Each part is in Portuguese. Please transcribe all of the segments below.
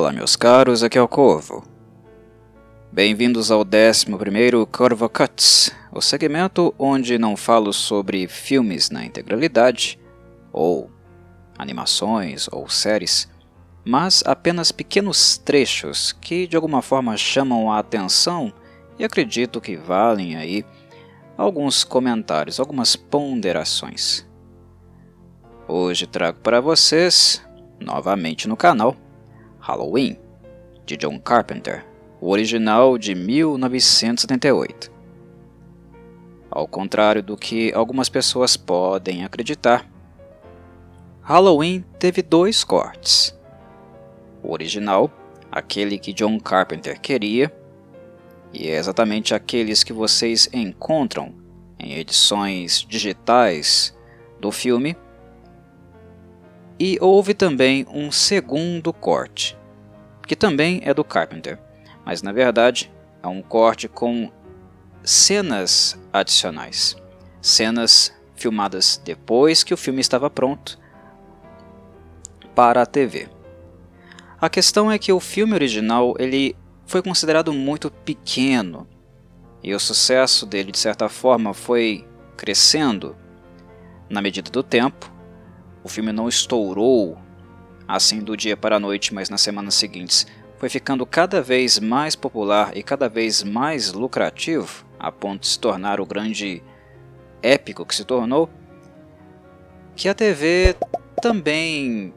Olá, meus caros, aqui é o Corvo. Bem-vindos ao 11º Corvo Cuts, o segmento onde não falo sobre filmes na integralidade, ou animações ou séries, mas apenas pequenos trechos que de alguma forma chamam a atenção e acredito que valem aí alguns comentários, algumas ponderações. Hoje trago para vocês, novamente no canal, Halloween, de John Carpenter, o original de 1978. Ao contrário do que algumas pessoas podem acreditar, Halloween teve dois cortes. O original, aquele que John Carpenter queria, e é exatamente aqueles que vocês encontram em edições digitais do filme e houve também um segundo corte, que também é do Carpenter, mas na verdade é um corte com cenas adicionais, cenas filmadas depois que o filme estava pronto para a TV. A questão é que o filme original ele foi considerado muito pequeno e o sucesso dele de certa forma foi crescendo na medida do tempo o filme não estourou assim do dia para a noite, mas nas semanas seguintes foi ficando cada vez mais popular e cada vez mais lucrativo, a ponto de se tornar o grande épico que se tornou, que a TV também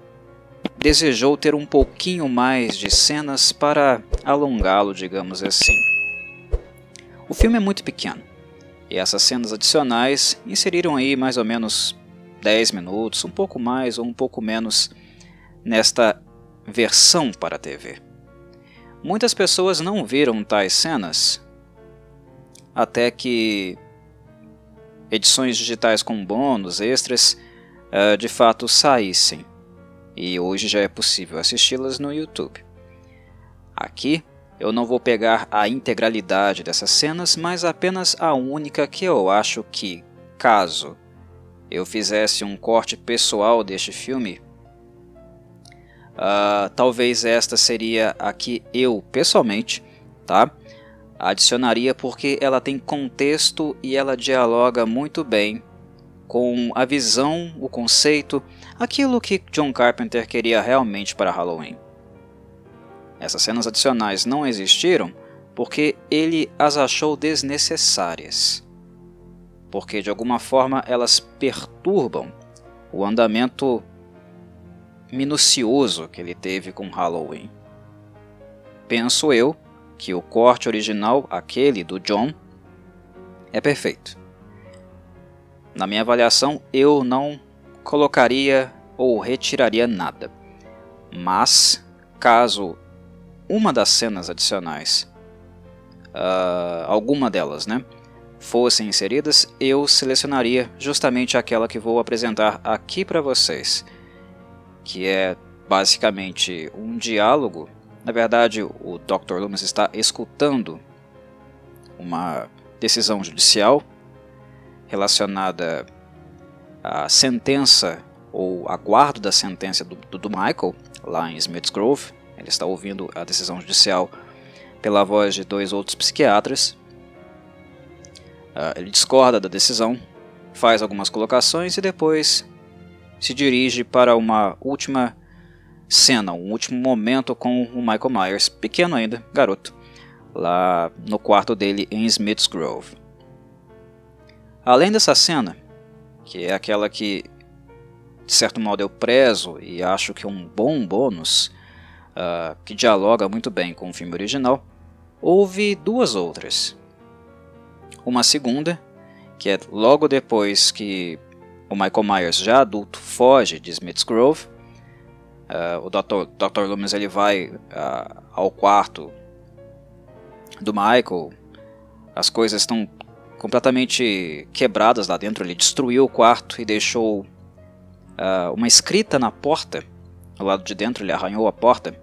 desejou ter um pouquinho mais de cenas para alongá-lo, digamos assim. O filme é muito pequeno, e essas cenas adicionais inseriram aí mais ou menos 10 minutos, um pouco mais ou um pouco menos nesta versão para a TV. Muitas pessoas não viram tais cenas até que edições digitais com bônus, extras, uh, de fato saíssem. E hoje já é possível assisti-las no YouTube. Aqui eu não vou pegar a integralidade dessas cenas, mas apenas a única que eu acho que, caso eu fizesse um corte pessoal deste filme, uh, talvez esta seria a que eu, pessoalmente, tá? adicionaria porque ela tem contexto e ela dialoga muito bem com a visão, o conceito, aquilo que John Carpenter queria realmente para Halloween. Essas cenas adicionais não existiram porque ele as achou desnecessárias porque de alguma forma elas perturbam o andamento minucioso que ele teve com Halloween. Penso eu que o corte original, aquele do John, é perfeito. Na minha avaliação, eu não colocaria ou retiraria nada. Mas, caso uma das cenas adicionais, uh, alguma delas, né, fossem inseridas, eu selecionaria justamente aquela que vou apresentar aqui para vocês, que é basicamente um diálogo. Na verdade, o Dr. Loomis está escutando uma decisão judicial relacionada à sentença ou aguardo da sentença do, do, do Michael lá em Smith's Grove. Ele está ouvindo a decisão judicial pela voz de dois outros psiquiatras ele discorda da decisão, faz algumas colocações e depois se dirige para uma última cena, um último momento com o Michael Myers, pequeno ainda, garoto, lá no quarto dele em Smith's Grove. Além dessa cena, que é aquela que de certo modo eu prezo e acho que é um bom bônus, uh, que dialoga muito bem com o filme original, houve duas outras uma segunda, que é logo depois que o Michael Myers, já adulto, foge de Smith's Grove. Uh, o Dr. Dr. Loomis ele vai uh, ao quarto do Michael. As coisas estão completamente quebradas lá dentro. Ele destruiu o quarto e deixou uh, uma escrita na porta. Do lado de dentro, ele arranhou a porta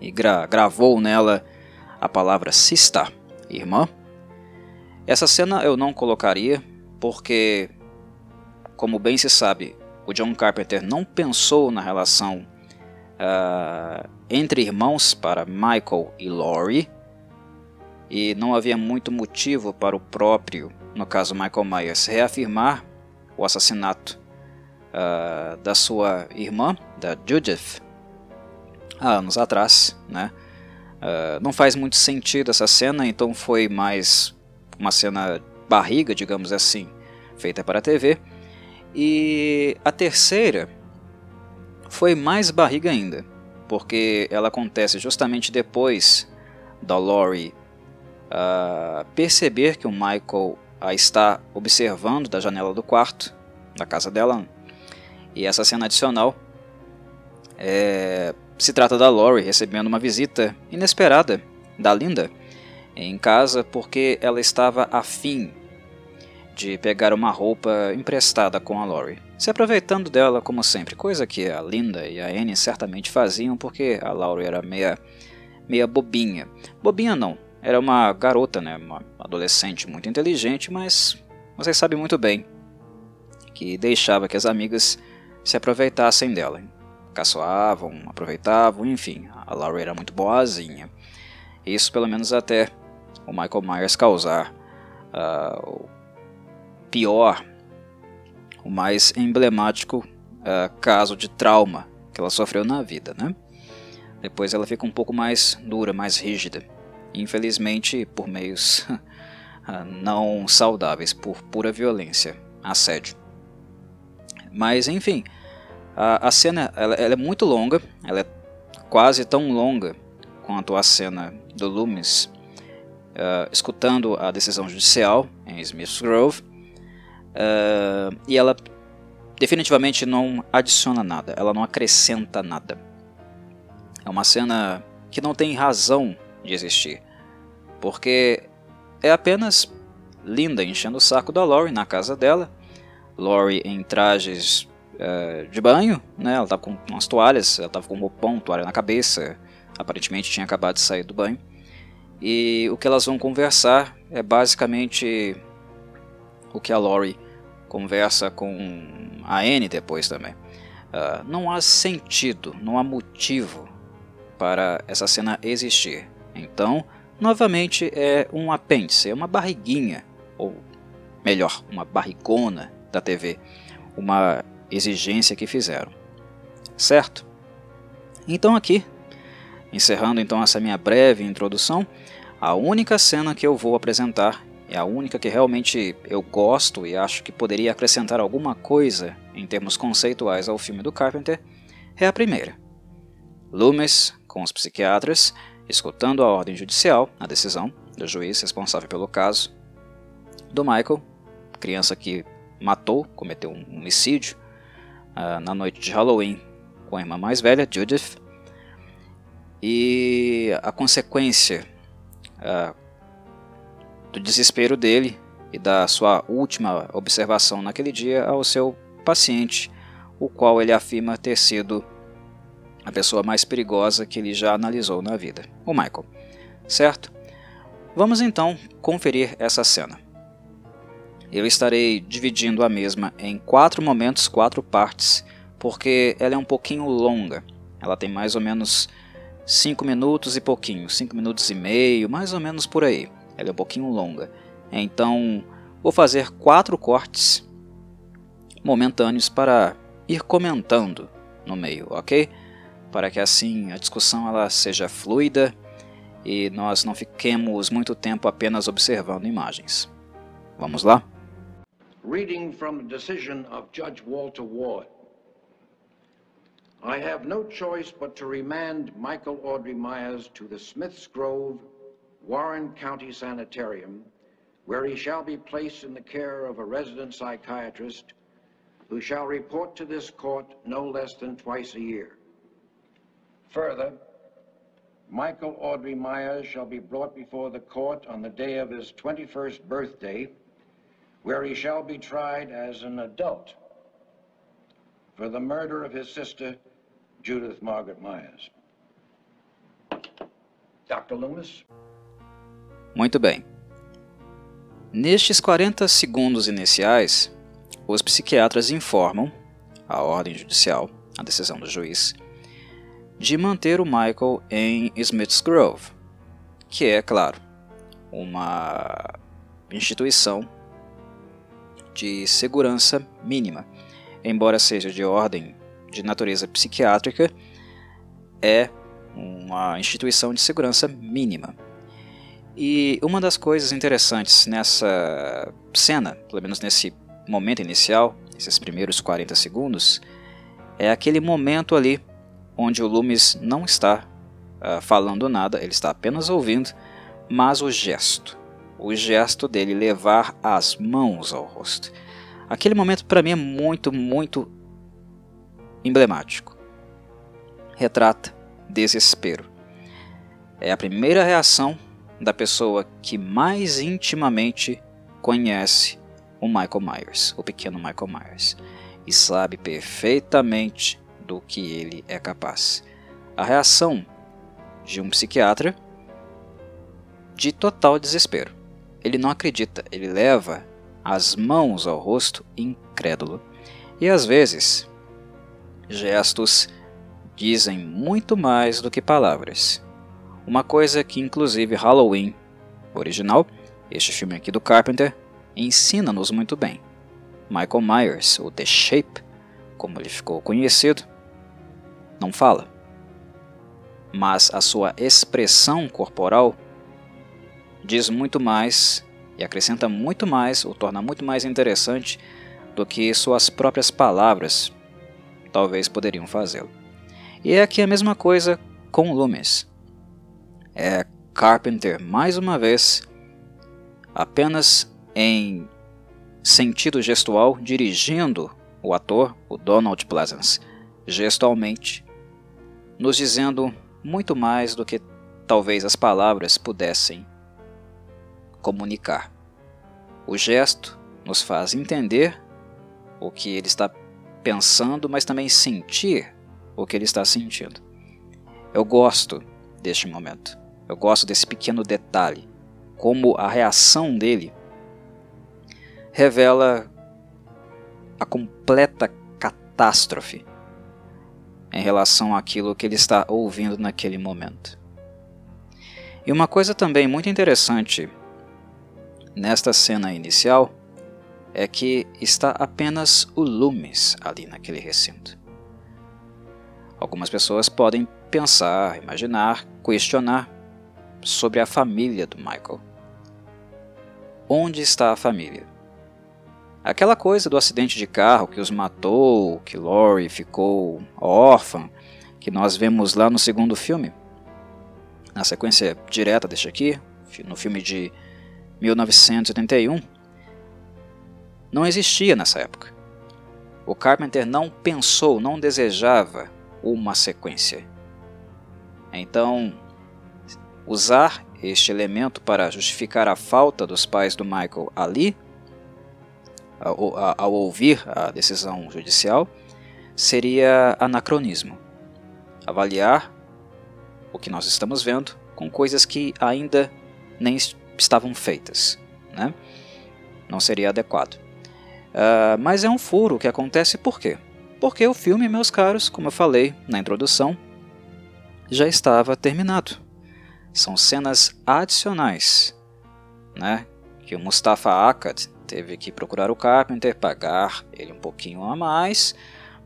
e gra gravou nela a palavra Sista, irmã. Essa cena eu não colocaria porque, como bem se sabe, o John Carpenter não pensou na relação uh, entre irmãos para Michael e Laurie, e não havia muito motivo para o próprio, no caso Michael Myers, reafirmar o assassinato uh, da sua irmã, da Judith, há anos atrás, né? Uh, não faz muito sentido essa cena, então foi mais uma cena barriga, digamos assim, feita para a TV. E a terceira foi mais barriga ainda, porque ela acontece justamente depois da Laurie uh, perceber que o Michael a está observando da janela do quarto da casa dela. E essa cena adicional é, se trata da Laurie recebendo uma visita inesperada da Linda em casa porque ela estava afim de pegar uma roupa emprestada com a Laurie, se aproveitando dela como sempre, coisa que a Linda e a Anne certamente faziam porque a Laurie era meia, meia bobinha. Bobinha não, era uma garota, né, uma adolescente muito inteligente, mas vocês sabem muito bem que deixava que as amigas se aproveitassem dela. Caçoavam, aproveitavam, enfim, a Laurie era muito boazinha. Isso pelo menos até o Michael Myers causar uh, o pior, o mais emblemático uh, caso de trauma que ela sofreu na vida, né? Depois ela fica um pouco mais dura, mais rígida infelizmente por meios ah, não saudáveis, por pura violência, assédio. Mas enfim, a, a cena ela, ela, é muito longa, ela é quase tão longa quanto a cena do Loomis uh, escutando a decisão judicial em Smith's Grove, uh, e ela definitivamente não adiciona nada, ela não acrescenta nada. É uma cena que não tem razão de existir porque é apenas Linda enchendo o saco da Lori na casa dela. Lori em trajes uh, de banho, né? Ela estava com umas toalhas, ela estava com um roupão, toalha na cabeça. Aparentemente tinha acabado de sair do banho. E o que elas vão conversar é basicamente o que a Lori conversa com a Anne depois também. Uh, não há sentido, não há motivo para essa cena existir. Então, novamente é um apêndice, é uma barriguinha, ou melhor, uma barrigona da TV, uma exigência que fizeram. Certo? Então aqui, encerrando então essa minha breve introdução, a única cena que eu vou apresentar é a única que realmente eu gosto e acho que poderia acrescentar alguma coisa em termos conceituais ao filme do Carpenter, é a primeira. Loomis, com os psiquiatras, escutando a ordem judicial, a decisão do juiz responsável pelo caso do Michael, criança que matou, cometeu um homicídio uh, na noite de Halloween com a irmã mais velha, Judith, e a consequência uh, do desespero dele e da sua última observação naquele dia ao seu paciente, o qual ele afirma ter sido a pessoa mais perigosa que ele já analisou na vida, o Michael. Certo? Vamos então conferir essa cena. Eu estarei dividindo a mesma em quatro momentos, quatro partes, porque ela é um pouquinho longa. Ela tem mais ou menos 5 minutos e pouquinho, 5 minutos e meio, mais ou menos por aí. Ela é um pouquinho longa. Então, vou fazer quatro cortes momentâneos para ir comentando no meio, ok? para que assim a discussão ela seja fluida e nós não fiquemos muito tempo apenas observando imagens. Vamos lá? Reading from the decision of Judge Walter Ward. I have no choice but to remand Michael Audrey Myers to the Smiths Grove, Warren County Sanitarium, where he shall be placed in the care of a resident psychiatrist who shall report to this court no less than twice a year. Further, Michael Audrey Myers shall be brought before the court on the day of his 21st birthday, where he shall be tried as an adult for the murder of his sister, Judith Margaret Myers. Dr. Loomis? Muito bem. Nestes 40 segundos iniciais, os psiquiatras informam a ordem judicial, a decisão do juiz, de manter o Michael em Smith's Grove, que é, claro, uma instituição de segurança mínima, embora seja de ordem de natureza psiquiátrica, é uma instituição de segurança mínima. E uma das coisas interessantes nessa cena, pelo menos nesse momento inicial, esses primeiros 40 segundos, é aquele momento ali onde o Loomis não está uh, falando nada, ele está apenas ouvindo, mas o gesto, o gesto dele levar as mãos ao rosto. Aquele momento para mim é muito, muito emblemático. Retrata desespero. É a primeira reação da pessoa que mais intimamente conhece o Michael Myers, o pequeno Michael Myers, e sabe perfeitamente do que ele é capaz. A reação de um psiquiatra de total desespero. Ele não acredita, ele leva as mãos ao rosto incrédulo. E às vezes, gestos dizem muito mais do que palavras. Uma coisa que, inclusive, Halloween original, este filme aqui do Carpenter, ensina-nos muito bem. Michael Myers, o The Shape, como ele ficou conhecido, não fala, mas a sua expressão corporal diz muito mais e acrescenta muito mais, o torna muito mais interessante do que suas próprias palavras talvez poderiam fazê-lo. E é aqui a mesma coisa com Loomis. É Carpenter mais uma vez, apenas em sentido gestual, dirigindo o ator, o Donald Pleasance, gestualmente, nos dizendo muito mais do que talvez as palavras pudessem comunicar. O gesto nos faz entender o que ele está pensando, mas também sentir o que ele está sentindo. Eu gosto deste momento. Eu gosto desse pequeno detalhe, como a reação dele revela a completa catástrofe em relação àquilo que ele está ouvindo naquele momento. E uma coisa também muito interessante nesta cena inicial é que está apenas o Loomis ali naquele recinto. Algumas pessoas podem pensar, imaginar, questionar sobre a família do Michael. Onde está a família? Aquela coisa do acidente de carro que os matou, que Laurie ficou órfã, que nós vemos lá no segundo filme, na sequência direta deste aqui, no filme de 1981, não existia nessa época. O Carpenter não pensou, não desejava uma sequência. Então, usar este elemento para justificar a falta dos pais do Michael ali, ao, ao ouvir a decisão judicial, seria anacronismo. Avaliar o que nós estamos vendo com coisas que ainda nem estavam feitas. Né? Não seria adequado. Uh, mas é um furo que acontece por quê? Porque o filme, meus caros, como eu falei na introdução, já estava terminado. São cenas adicionais, né? Que o Mustafa Akkad teve que procurar o Carpenter, pagar ele um pouquinho a mais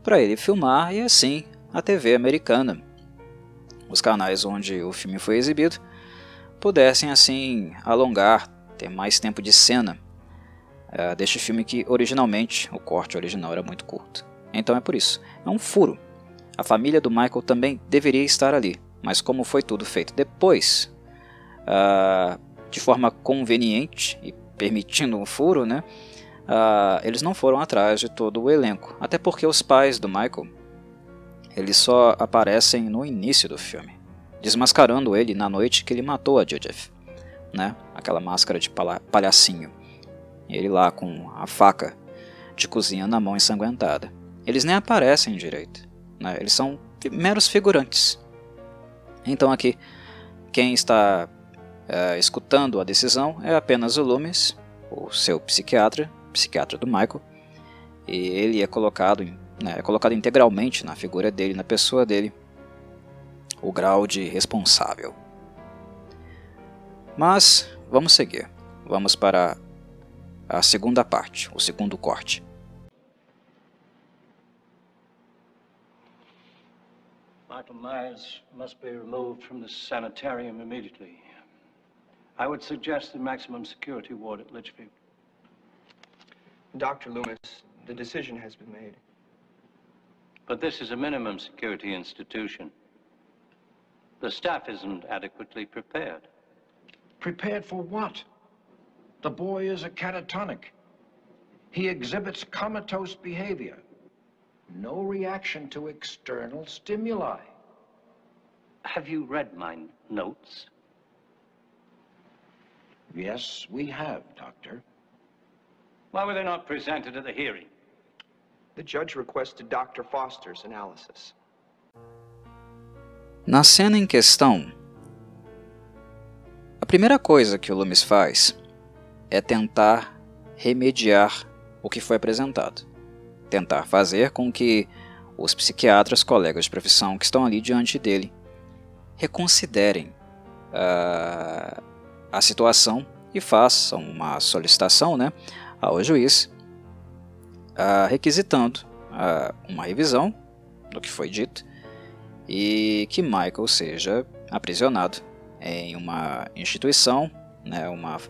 para ele filmar e assim a TV americana, os canais onde o filme foi exibido, pudessem assim alongar, ter mais tempo de cena uh, deste filme que originalmente o corte original era muito curto. Então é por isso. É um furo. A família do Michael também deveria estar ali, mas como foi tudo feito depois, uh, de forma conveniente e permitindo um furo, né? Uh, eles não foram atrás de todo o elenco, até porque os pais do Michael eles só aparecem no início do filme, desmascarando ele na noite que ele matou a Judith, né? Aquela máscara de palhacinho, ele lá com a faca de cozinha na mão ensanguentada eles nem aparecem direito. Né? Eles são meros figurantes. Então aqui, quem está é, escutando a decisão é apenas o Loomis, o seu psiquiatra, psiquiatra do Michael, e ele é colocado, né, é colocado integralmente na figura dele, na pessoa dele, o grau de responsável. Mas vamos seguir. Vamos para a segunda parte, o segundo corte. Michael Myers must be removed from the sanitarium immediately. I would suggest the maximum security ward at Litchfield. Dr. Loomis, the decision has been made. But this is a minimum security institution. The staff isn't adequately prepared. Prepared for what? The boy is a catatonic. He exhibits comatose behavior. No reaction to external stimuli. Have you read my notes? Yes, we have, Doctor. Why were they not presented at the hearing? The judge requested Dr. Foster's analysis. Na cena em questão, a primeira coisa que o Loomis faz é tentar remediar o que foi apresentado. Tentar fazer com que os psiquiatras, colegas de profissão que estão ali diante dele, reconsiderem uh, a situação e façam uma solicitação né, ao juiz, uh, requisitando uh, uma revisão do que foi dito e que Michael seja aprisionado em uma instituição, né, uma uh,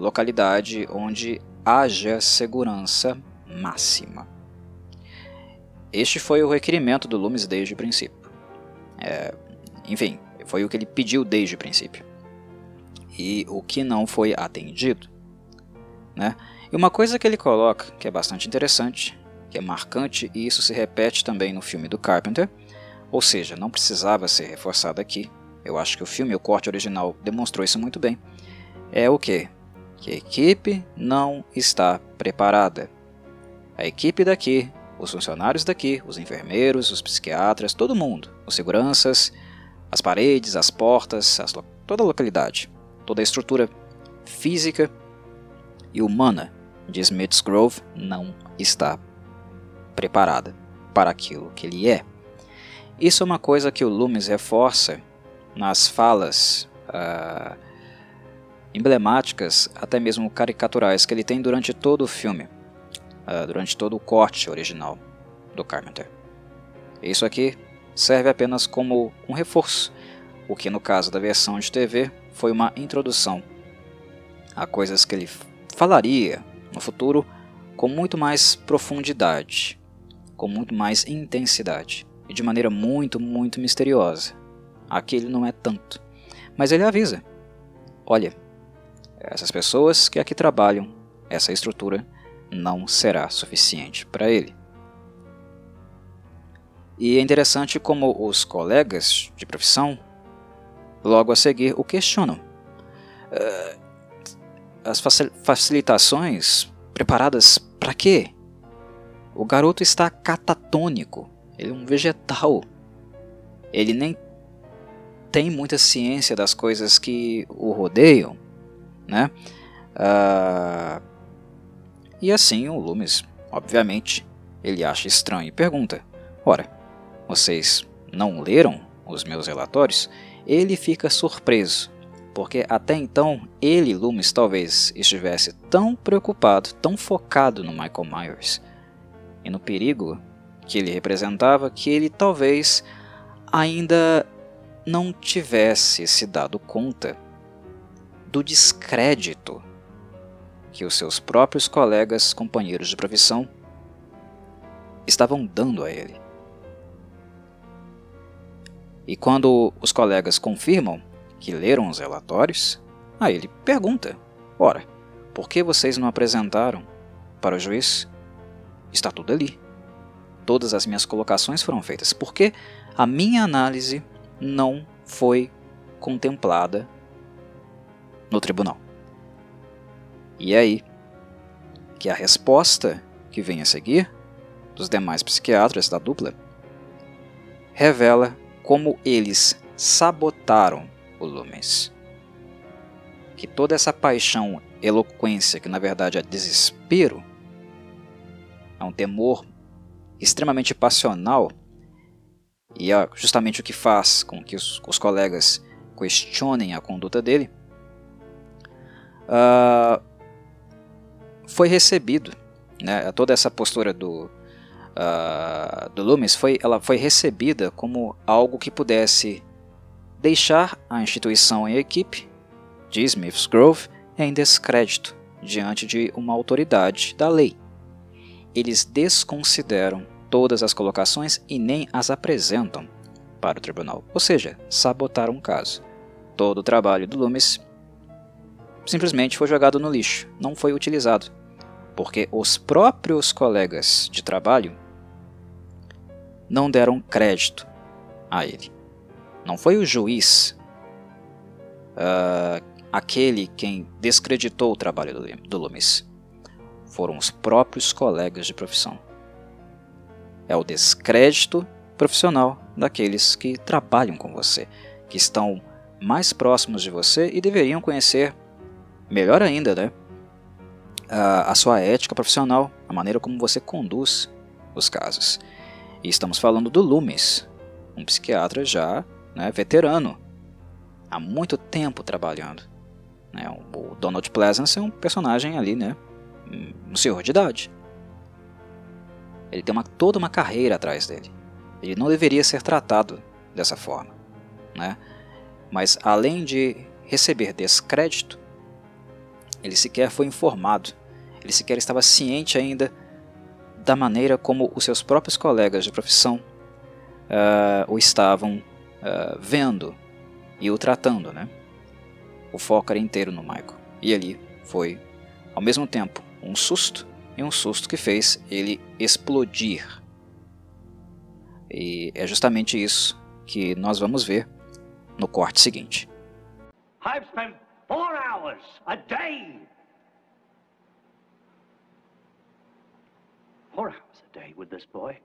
localidade onde haja segurança máxima. Este foi o requerimento do Loomis desde o princípio. É, enfim, foi o que ele pediu desde o princípio. E o que não foi atendido. Né? E uma coisa que ele coloca, que é bastante interessante, que é marcante, e isso se repete também no filme do Carpenter, ou seja, não precisava ser reforçado aqui. Eu acho que o filme, o corte original, demonstrou isso muito bem. É o que? Que a equipe não está preparada. A equipe daqui, os funcionários daqui, os enfermeiros, os psiquiatras, todo mundo, os seguranças, as paredes, as portas, as, toda a localidade, toda a estrutura física e humana de Smith's Grove não está preparada para aquilo que ele é. Isso é uma coisa que o Loomis reforça nas falas uh, emblemáticas, até mesmo caricaturais, que ele tem durante todo o filme, uh, durante todo o corte original do Carpenter. Isso aqui serve apenas como um reforço, o que no caso da versão de TV foi uma introdução a coisas que ele falaria no futuro com muito mais profundidade, com muito mais intensidade e de maneira muito, muito misteriosa. Aqui ele não é tanto, mas ele avisa: olha, essas pessoas que aqui trabalham, essa estrutura não será suficiente para ele. E é interessante como os colegas de profissão logo a seguir o questionam. Uh, as facilitações preparadas para quê? O garoto está catatônico, ele é um vegetal. Ele nem tem muita ciência das coisas que o rodeiam, né? Uh, e assim o Loomis, obviamente, ele acha estranho e pergunta: Ora, vocês não leram os meus relatórios? Ele fica surpreso porque até então ele, Loomis, talvez estivesse tão preocupado, tão focado no Michael Myers e no perigo que ele representava que ele talvez ainda não tivesse se dado conta do descrédito que os seus próprios colegas, companheiros de profissão, estavam dando a ele. E quando os colegas confirmam que leram os relatórios, aí ele pergunta: Ora, por que vocês não apresentaram para o juiz? Está tudo ali. Todas as minhas colocações foram feitas. Por que a minha análise não foi contemplada no tribunal? E é aí que a resposta que vem a seguir dos demais psiquiatras da dupla revela como eles sabotaram volumes. Que toda essa paixão, eloquência, que na verdade é desespero, é um temor extremamente passional, e é justamente o que faz com que os, os colegas questionem a conduta dele, uh, foi recebido, né, toda essa postura do, uh, do Loomis foi, ela foi recebida como algo que pudesse deixar a instituição e a equipe de Smith's Grove em descrédito diante de uma autoridade da lei. Eles desconsideram todas as colocações e nem as apresentam para o tribunal, ou seja, sabotaram o caso. Todo o trabalho do Loomis simplesmente foi jogado no lixo, não foi utilizado, porque os próprios colegas de trabalho não deram crédito a ele. Não foi o juiz uh, aquele quem descreditou o trabalho do, do Loomis. Foram os próprios colegas de profissão é o descrédito profissional daqueles que trabalham com você, que estão mais próximos de você e deveriam conhecer, melhor ainda, né, a, a sua ética profissional, a maneira como você conduz os casos. E estamos falando do Loomis, um psiquiatra já né, veterano, há muito tempo trabalhando. Né, o Donald Pleasance é um personagem ali, né, um senhor de idade. Ele tem uma, toda uma carreira atrás dele. Ele não deveria ser tratado dessa forma. Né? Mas além de receber descrédito, ele sequer foi informado, ele sequer estava ciente ainda da maneira como os seus próprios colegas de profissão uh, o estavam uh, vendo e o tratando. Né? O foco era inteiro no Michael. E ali foi, ao mesmo tempo, um susto e um susto que fez ele explodir. E é justamente isso que nós vamos ver no corte seguinte. I've spent four hours a day. Four hours a day with this boy.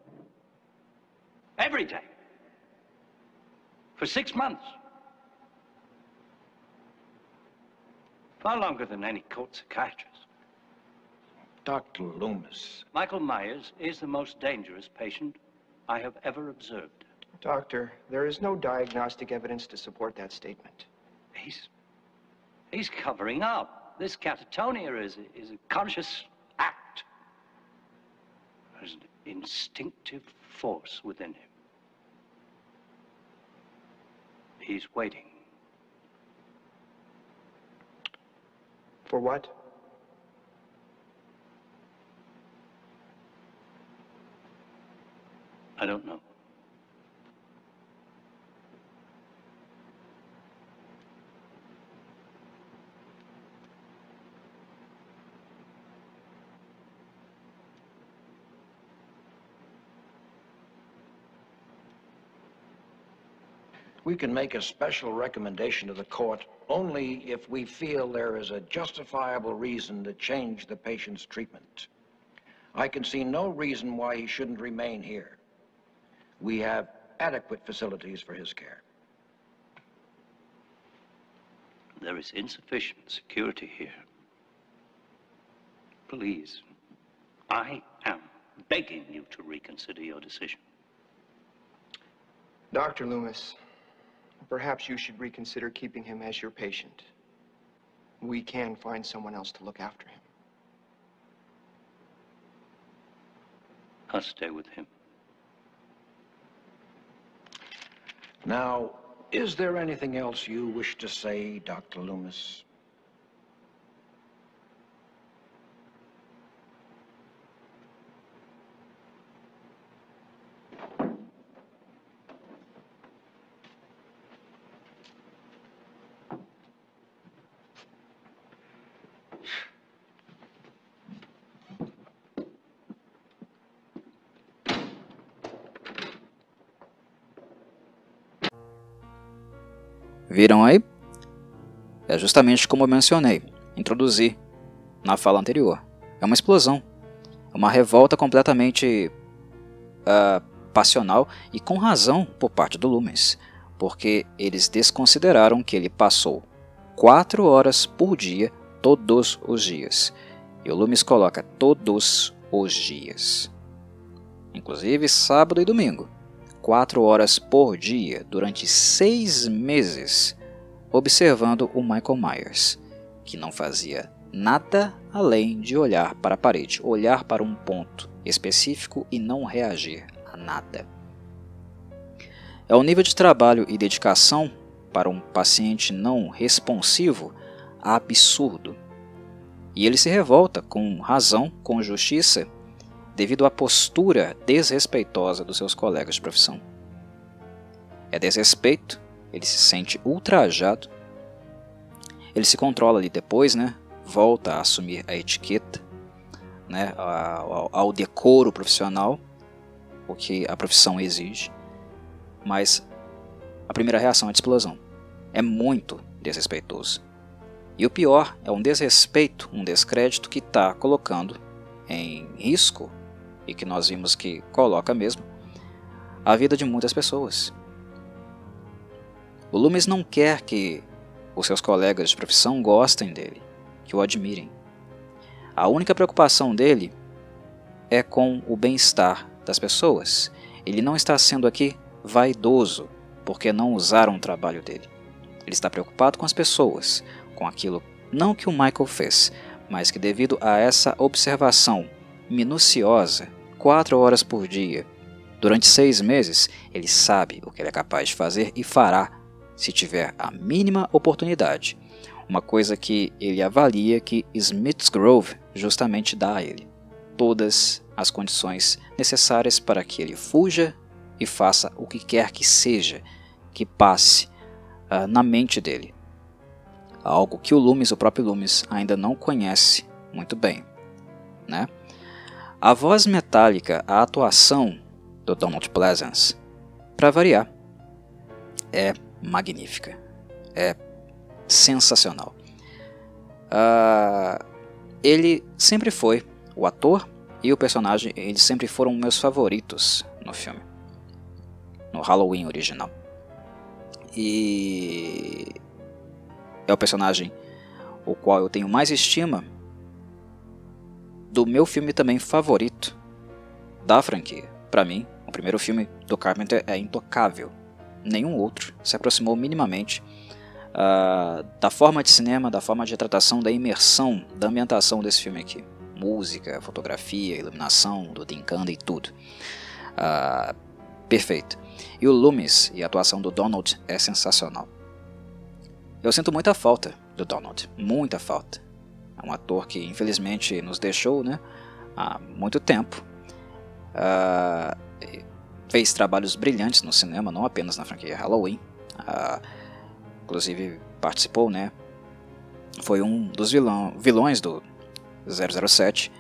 Every day. For six months. Far longer than any court psychiatrist. Dr. Loomis. Michael Myers is the most dangerous patient I have ever observed. Doctor, there is no diagnostic evidence to support that statement. He's... he's covering up. This catatonia is, is a conscious act. There's an instinctive force within him. He's waiting. For what? I don't know. We can make a special recommendation to the court only if we feel there is a justifiable reason to change the patient's treatment. I can see no reason why he shouldn't remain here we have adequate facilities for his care. There is insufficient security here. Please, I am begging you to reconsider your decision. Dr. Loomis, perhaps you should reconsider keeping him as your patient. We can find someone else to look after him. I'll stay with him. Now, is there anything else you wish to say, Dr. Loomis? Viram aí? É justamente como eu mencionei, introduzi na fala anterior. É uma explosão, é uma revolta completamente uh, passional e com razão por parte do Lumens, porque eles desconsideraram que ele passou quatro horas por dia todos os dias. E o Lumens coloca todos os dias, inclusive sábado e domingo. Quatro horas por dia durante seis meses, observando o Michael Myers, que não fazia nada além de olhar para a parede, olhar para um ponto específico e não reagir a nada. É o nível de trabalho e dedicação para um paciente não responsivo absurdo. E ele se revolta com razão, com justiça, devido à postura desrespeitosa dos seus colegas de profissão. É desrespeito, ele se sente ultrajado, ele se controla ali depois, né? volta a assumir a etiqueta, né? ao, ao decoro profissional, o que a profissão exige, mas a primeira reação é de explosão. É muito desrespeitoso. E o pior é um desrespeito, um descrédito que está colocando em risco, e que nós vimos que coloca mesmo, a vida de muitas pessoas. O Loomis não quer que os seus colegas de profissão gostem dele, que o admirem. A única preocupação dele é com o bem-estar das pessoas. Ele não está sendo aqui vaidoso porque não usaram o trabalho dele. Ele está preocupado com as pessoas, com aquilo não que o Michael fez, mas que devido a essa observação minuciosa, quatro horas por dia, durante seis meses, ele sabe o que ele é capaz de fazer e fará se tiver a mínima oportunidade. Uma coisa que ele avalia que Smith's Grove justamente dá a ele. Todas as condições necessárias para que ele fuja e faça o que quer que seja que passe uh, na mente dele. Algo que o Loomis, o próprio Loomis, ainda não conhece muito bem. Né? A voz metálica, a atuação do Donald Pleasance, para variar, é magnífica. É sensacional. Uh, ele sempre foi o ator e o personagem, eles sempre foram meus favoritos no filme, no Halloween original e é o personagem o qual eu tenho mais estima do meu filme também favorito da franquia. Para mim, o primeiro filme do Carpenter é intocável. Nenhum outro se aproximou minimamente uh, da forma de cinema, da forma de retratação, da imersão, da ambientação desse filme aqui. Música, fotografia, iluminação, do Dinkanda e tudo. Uh, perfeito. E o Loomis e a atuação do Donald é sensacional. Eu sinto muita falta do Donald, muita falta. É um ator que infelizmente nos deixou né, há muito tempo. Uh, fez trabalhos brilhantes no cinema, não apenas na franquia Halloween. Uh, inclusive participou, né? Foi um dos vilão, vilões do 007.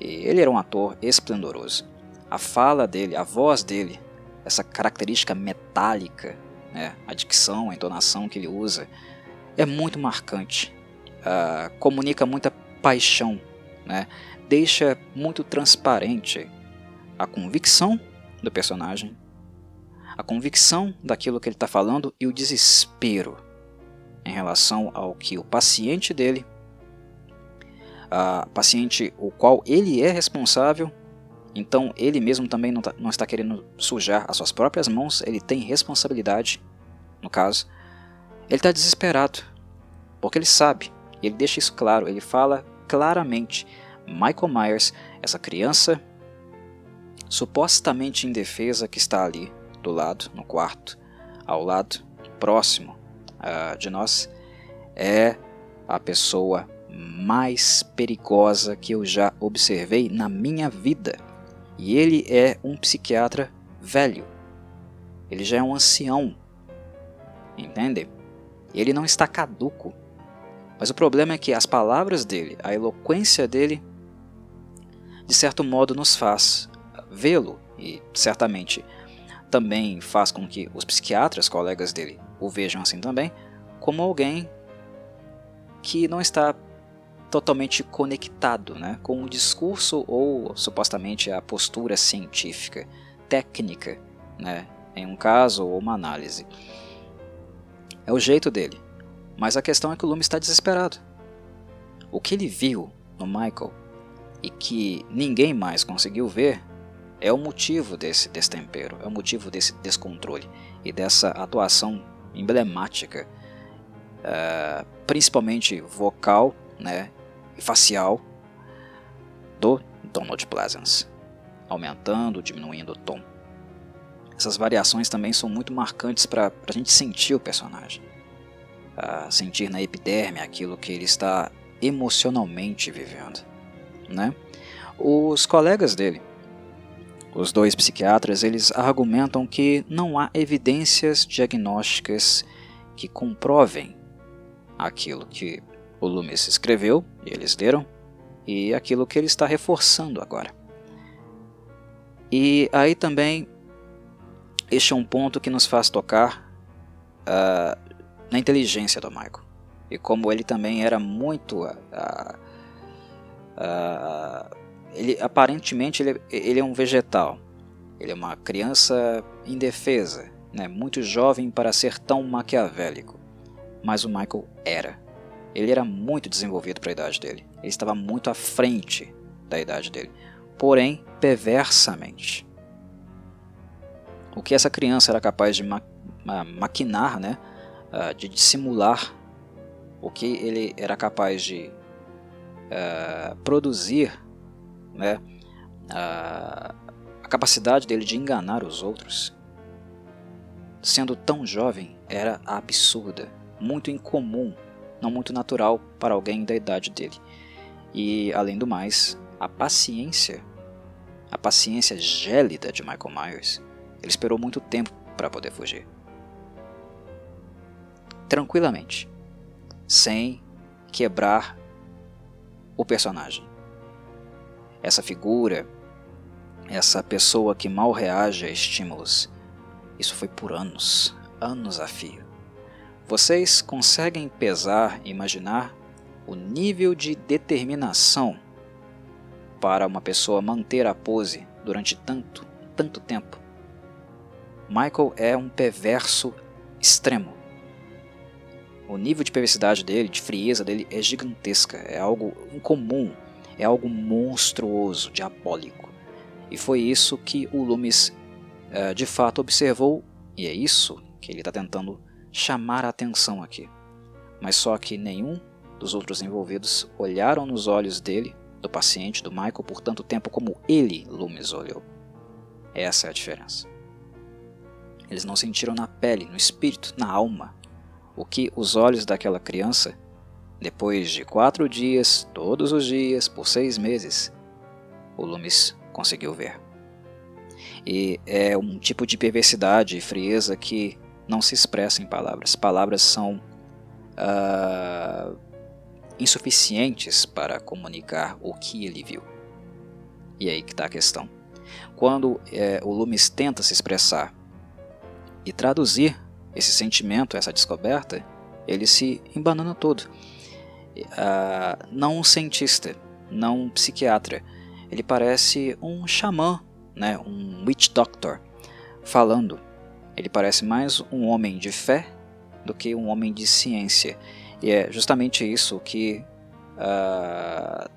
E ele era um ator esplendoroso. A fala dele, a voz dele essa característica metálica, né, a dicção, a entonação que ele usa, é muito marcante. Uh, comunica muita paixão, né, deixa muito transparente a convicção do personagem, a convicção daquilo que ele está falando e o desespero em relação ao que o paciente dele, a paciente o qual ele é responsável então ele mesmo também não, tá, não está querendo sujar as suas próprias mãos, ele tem responsabilidade, no caso. Ele está desesperado, porque ele sabe, e ele deixa isso claro, ele fala claramente: Michael Myers, essa criança supostamente indefesa que está ali do lado, no quarto, ao lado, próximo uh, de nós, é a pessoa mais perigosa que eu já observei na minha vida. E ele é um psiquiatra velho. Ele já é um ancião. Entende? Ele não está caduco. Mas o problema é que as palavras dele, a eloquência dele, de certo modo nos faz vê-lo e certamente também faz com que os psiquiatras, colegas dele, o vejam assim também, como alguém que não está totalmente conectado né, com o discurso ou supostamente a postura científica, técnica, né, em um caso ou uma análise. É o jeito dele, mas a questão é que o Lume está desesperado. O que ele viu no Michael e que ninguém mais conseguiu ver é o motivo desse destempero, é o motivo desse descontrole e dessa atuação emblemática, uh, principalmente vocal né, e facial, do Donald Pleasance, aumentando, diminuindo o tom. Essas variações também são muito marcantes para a gente sentir o personagem, uh, sentir na epiderme aquilo que ele está emocionalmente vivendo. Né? Os colegas dele, os dois psiquiatras, eles argumentam que não há evidências diagnósticas que comprovem aquilo que o Loomis escreveu e eles leram e aquilo que ele está reforçando agora. E aí também este é um ponto que nos faz tocar uh, na inteligência do Michael e como ele também era muito uh, uh, ele aparentemente ele, ele é um vegetal. Ele é uma criança indefesa, né, muito jovem para ser tão maquiavélico. Mas o Michael era. Ele era muito desenvolvido para a idade dele. Ele estava muito à frente da idade dele. Porém, perversamente. O que essa criança era capaz de ma maquinar, né, uh, de dissimular, o que ele era capaz de uh, produzir né, a, a capacidade dele de enganar os outros, sendo tão jovem, era absurda, muito incomum, não muito natural para alguém da idade dele. E, além do mais, a paciência, a paciência gélida de Michael Myers, ele esperou muito tempo para poder fugir. Tranquilamente, sem quebrar o personagem essa figura, essa pessoa que mal reage a estímulos. Isso foi por anos, anos a fio. Vocês conseguem pesar e imaginar o nível de determinação para uma pessoa manter a pose durante tanto, tanto tempo? Michael é um perverso extremo. O nível de perversidade dele, de frieza dele é gigantesca, é algo incomum é algo monstruoso, diabólico. E foi isso que o Loomis uh, de fato observou, e é isso que ele está tentando chamar a atenção aqui. Mas só que nenhum dos outros envolvidos olharam nos olhos dele, do paciente, do Michael, por tanto tempo como ele, Loomis, olhou. Essa é a diferença. Eles não sentiram na pele, no espírito, na alma, o que os olhos daquela criança depois de quatro dias, todos os dias, por seis meses, o Loomis conseguiu ver. E é um tipo de perversidade e frieza que não se expressa em palavras. Palavras são uh, insuficientes para comunicar o que ele viu. E aí que está a questão. Quando é, o Loomis tenta se expressar e traduzir esse sentimento, essa descoberta, ele se embanana todo uh, não um cientista, não um psiquiatra. Ele parece um xamã, né, um witch doctor, falando. Ele parece mais um homem de fé do que um homem de ciência. E é justamente isso que uh,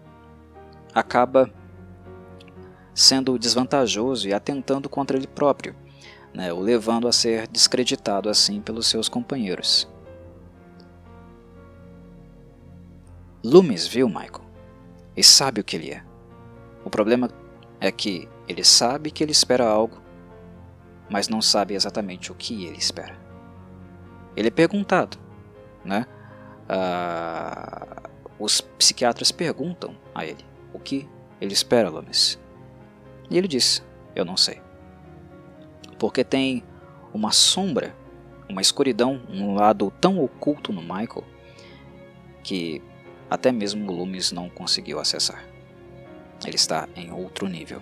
acaba sendo desvantajoso e atentando contra ele próprio, né, o levando a ser descreditado assim pelos seus companheiros. Loomis viu Michael e sabe o que ele é. O problema é que ele sabe que ele espera algo, mas não sabe exatamente o que ele espera. Ele é perguntado, né? Ah, os psiquiatras perguntam a ele o que ele espera, Loomis. E ele diz: Eu não sei. Porque tem uma sombra, uma escuridão, um lado tão oculto no Michael que até mesmo o Loomis não conseguiu acessar. Ele está em outro nível.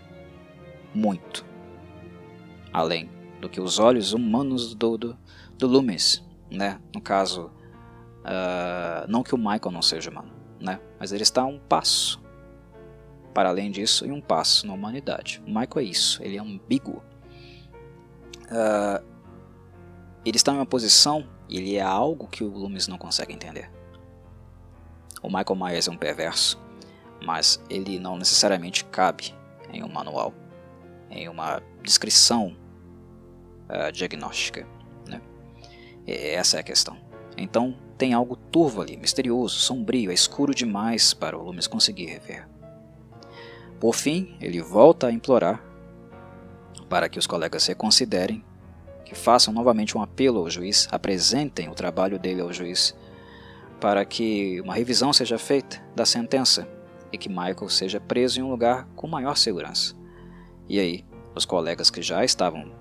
Muito. Além do que os olhos humanos do, do, do Loomis, né? No caso, uh, não que o Michael não seja humano, né? Mas ele está a um passo. Para além disso, e um passo na humanidade. O Michael é isso, ele é ambíguo. Uh, ele está em uma posição, ele é algo que o Loomis não consegue entender. O Michael Myers é um perverso, mas ele não necessariamente cabe em um manual. em uma descrição uh, diagnóstica. Né? Essa é a questão. Então tem algo turvo ali, misterioso, sombrio, é escuro demais para o Loomis conseguir rever. Por fim, ele volta a implorar para que os colegas reconsiderem, que façam novamente um apelo ao juiz, apresentem o trabalho dele ao juiz, para que uma revisão seja feita da sentença e que Michael seja preso em um lugar com maior segurança. E aí, os colegas que já estavam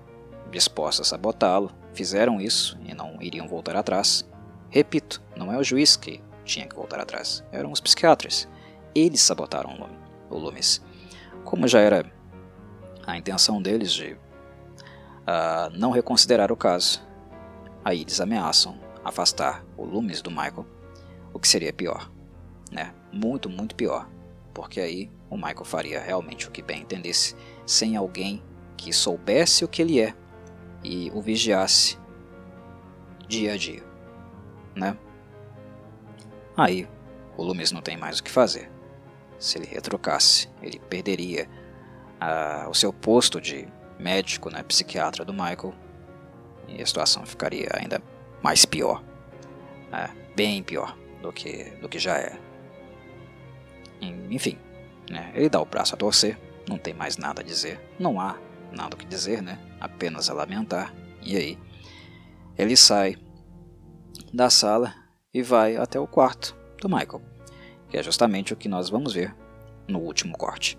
dispostos a sabotá-lo fizeram isso e não iriam voltar atrás. Repito, não é o juiz que tinha que voltar atrás, eram os psiquiatras. Eles sabotaram o Loomis. Como já era a intenção deles de uh, não reconsiderar o caso, aí eles ameaçam afastar o Loomis do Michael, o que seria pior, né? Muito, muito pior, porque aí o Michael faria realmente o que bem entendesse, sem alguém que soubesse o que ele é e o vigiasse dia a dia, né? Aí o Loomis não tem mais o que fazer. Se ele retrocasse, ele perderia uh, o seu posto de médico, né, psiquiatra do Michael, e a situação ficaria ainda mais pior, né, bem pior do que, do que já é. Enfim, né, ele dá o braço a torcer, não tem mais nada a dizer, não há nada o que dizer, né, apenas a lamentar, e aí ele sai da sala e vai até o quarto do Michael, que é justamente o que nós vamos ver no último corte.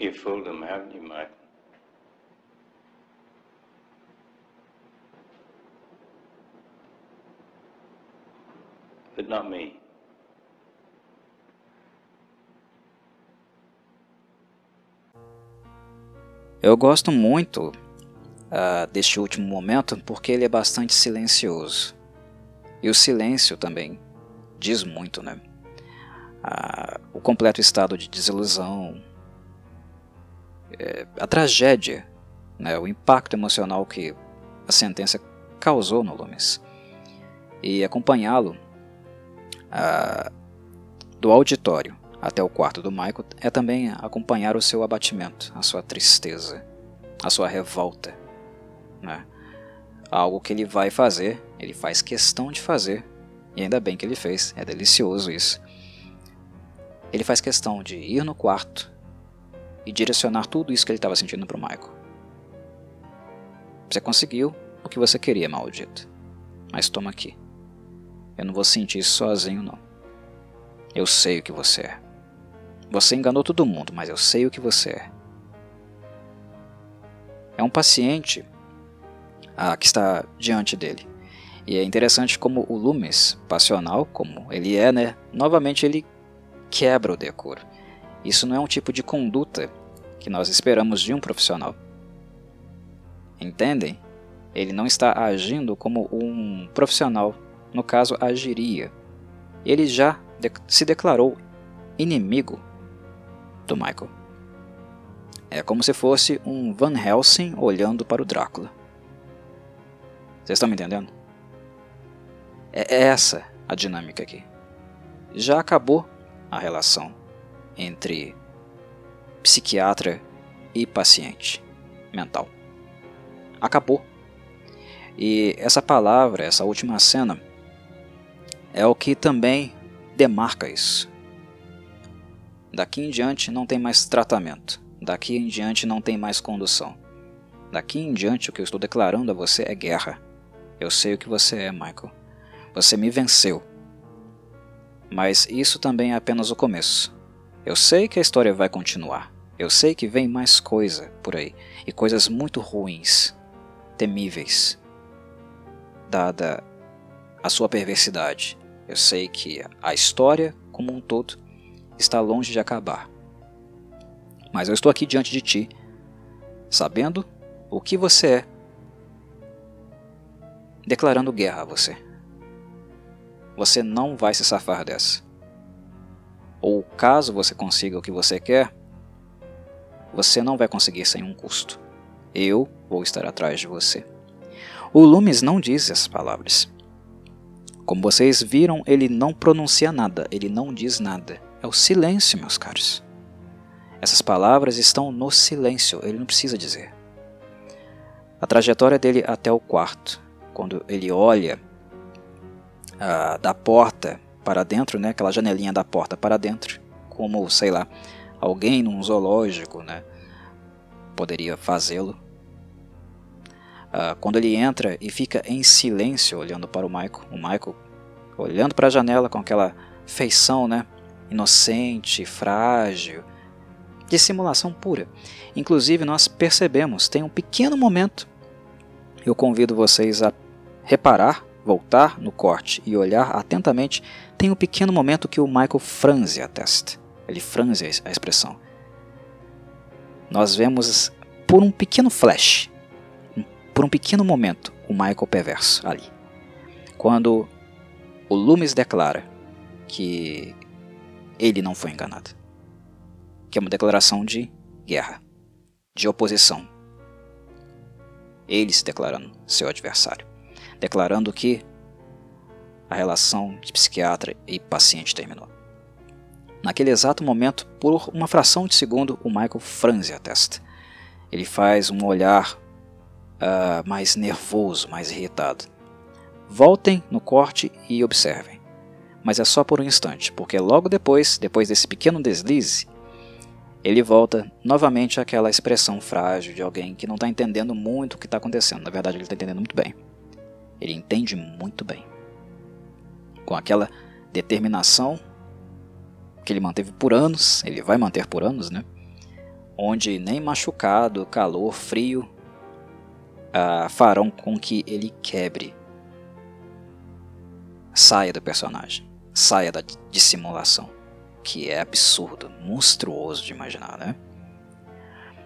You fooled them, haven't you, Michael? But not me. Eu gosto muito uh, deste último momento porque ele é bastante silencioso. E o silêncio também diz muito, né? Uh, o completo estado de desilusão, é, a tragédia, né, o impacto emocional que a sentença causou no Loomis. E acompanhá-lo do auditório até o quarto do Michael é também acompanhar o seu abatimento, a sua tristeza, a sua revolta. Né? Algo que ele vai fazer, ele faz questão de fazer, e ainda bem que ele fez, é delicioso isso. Ele faz questão de ir no quarto, e direcionar tudo isso que ele estava sentindo para o Michael. Você conseguiu o que você queria, maldito. Mas toma aqui. Eu não vou sentir isso sozinho, não. Eu sei o que você é. Você enganou todo mundo, mas eu sei o que você é. É um paciente ah, que está diante dele. E é interessante como o Loomis, passional como ele é, né? Novamente ele quebra o decoro. Isso não é um tipo de conduta que nós esperamos de um profissional. Entendem? Ele não está agindo como um profissional, no caso, agiria. Ele já de se declarou inimigo do Michael. É como se fosse um Van Helsing olhando para o Drácula. Vocês estão me entendendo? É essa a dinâmica aqui. Já acabou a relação entre psiquiatra e paciente mental. Acabou. E essa palavra, essa última cena, é o que também demarca isso. Daqui em diante não tem mais tratamento. Daqui em diante não tem mais condução. Daqui em diante o que eu estou declarando a você é guerra. Eu sei o que você é, Michael. Você me venceu. Mas isso também é apenas o começo. Eu sei que a história vai continuar. Eu sei que vem mais coisa por aí. E coisas muito ruins, temíveis, dada a sua perversidade. Eu sei que a história, como um todo, está longe de acabar. Mas eu estou aqui diante de ti, sabendo o que você é, declarando guerra a você. Você não vai se safar dessa. Ou caso você consiga o que você quer, você não vai conseguir sem um custo. Eu vou estar atrás de você. O Loomis não diz essas palavras. Como vocês viram, ele não pronuncia nada, ele não diz nada. É o silêncio, meus caros. Essas palavras estão no silêncio, ele não precisa dizer. A trajetória dele até o quarto, quando ele olha ah, da porta para dentro, né, aquela janelinha da porta para dentro, como, sei lá, alguém num zoológico né, poderia fazê-lo. Ah, quando ele entra e fica em silêncio olhando para o Michael, o Michael olhando para a janela com aquela feição né, inocente, frágil, de simulação pura. Inclusive, nós percebemos, tem um pequeno momento, eu convido vocês a reparar, voltar no corte e olhar atentamente, tem um pequeno momento que o Michael franze a testa. Ele franze a expressão. Nós vemos por um pequeno flash, por um pequeno momento, o Michael perverso ali. Quando o Loomis declara que ele não foi enganado. Que é uma declaração de guerra, de oposição. Ele se declarando seu adversário, declarando que a relação de psiquiatra e paciente terminou. Naquele exato momento, por uma fração de segundo, o Michael franze a testa. Ele faz um olhar uh, mais nervoso, mais irritado. Voltem no corte e observem mas é só por um instante, porque logo depois, depois desse pequeno deslize, ele volta novamente àquela expressão frágil de alguém que não está entendendo muito o que está acontecendo. Na verdade, ele está entendendo muito bem. Ele entende muito bem. Com aquela determinação que ele manteve por anos, ele vai manter por anos, né? Onde nem machucado, calor, frio ah, farão com que ele quebre, saia do personagem saia da dissimulação, que é absurdo, monstruoso de imaginar, né?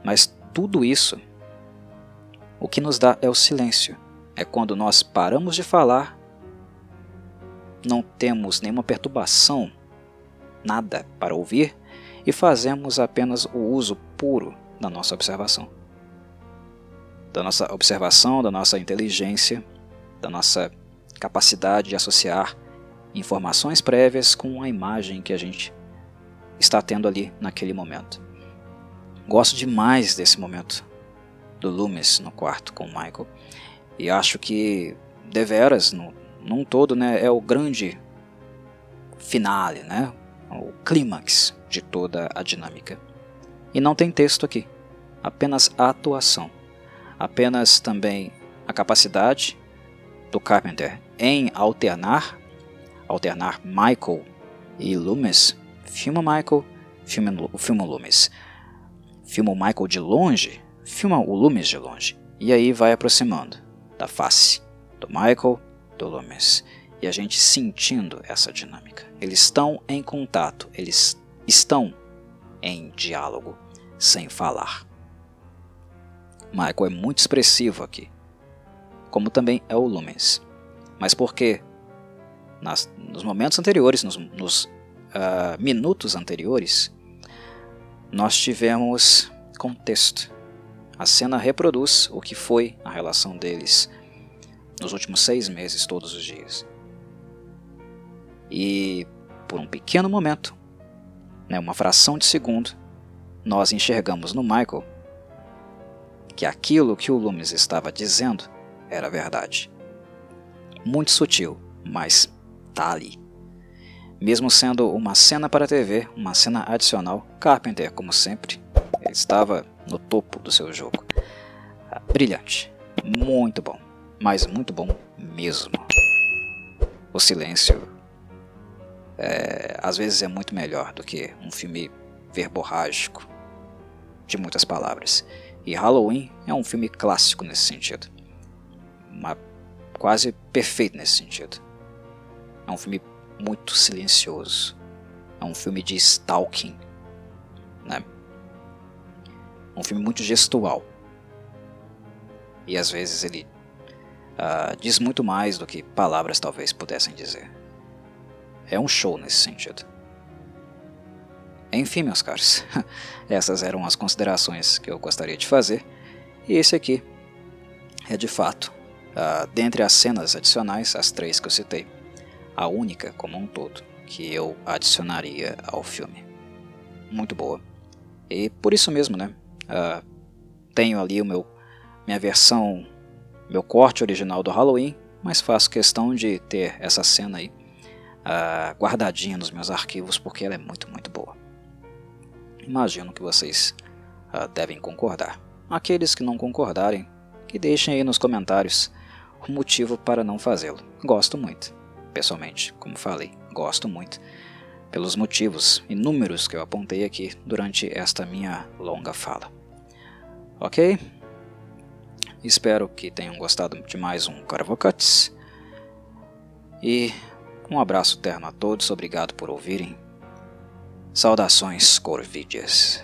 Mas tudo isso, o que nos dá é o silêncio. É quando nós paramos de falar, não temos nenhuma perturbação, nada para ouvir e fazemos apenas o uso puro da nossa observação. Da nossa observação, da nossa inteligência, da nossa capacidade de associar informações prévias com a imagem que a gente está tendo ali naquele momento. Gosto demais desse momento do Loomis no quarto com Michael e acho que deveras no, num todo né, é o grande finale, né, o clímax de toda a dinâmica. E não tem texto aqui, apenas a atuação, apenas também a capacidade do Carpenter em alternar alternar Michael e Loomis, filma Michael, filma, filma Loomis. Filma o Michael de longe, filma o Loomis de longe. E aí vai aproximando da face do Michael, do Loomis. E a gente sentindo essa dinâmica. Eles estão em contato, eles estão em diálogo, sem falar. Michael é muito expressivo aqui, como também é o Loomis. Mas por que nas, nos momentos anteriores, nos, nos uh, minutos anteriores, nós tivemos contexto. A cena reproduz o que foi a relação deles nos últimos seis meses, todos os dias. E por um pequeno momento, né, uma fração de segundo, nós enxergamos no Michael que aquilo que o Loomis estava dizendo era verdade. Muito sutil, mas tá ali. Mesmo sendo uma cena para a TV, uma cena adicional, Carpenter, como sempre, estava no topo do seu jogo. Brilhante, muito bom, mas muito bom mesmo. O silêncio é, às vezes é muito melhor do que um filme verborrágico de muitas palavras. E Halloween é um filme clássico nesse sentido. Uma, quase perfeito nesse sentido. É um filme muito silencioso. É um filme de stalking. Né? Um filme muito gestual. E às vezes ele uh, diz muito mais do que palavras talvez pudessem dizer. É um show nesse sentido. Enfim, meus caros, essas eram as considerações que eu gostaria de fazer, e esse aqui é de fato, uh, dentre as cenas adicionais, as três que eu citei, a única como um todo que eu adicionaria ao filme. Muito boa. E por isso mesmo, né? Uh, tenho ali o meu minha versão, meu corte original do Halloween, mas faço questão de ter essa cena aí uh, guardadinha nos meus arquivos porque ela é muito, muito boa. Imagino que vocês uh, devem concordar. Aqueles que não concordarem, que deixem aí nos comentários o motivo para não fazê-lo. Gosto muito, pessoalmente, como falei, gosto muito pelos motivos inúmeros que eu apontei aqui durante esta minha longa fala. Ok? Espero que tenham gostado de mais um Carvocuts. E um abraço terno a todos, obrigado por ouvirem. Saudações Corvidias.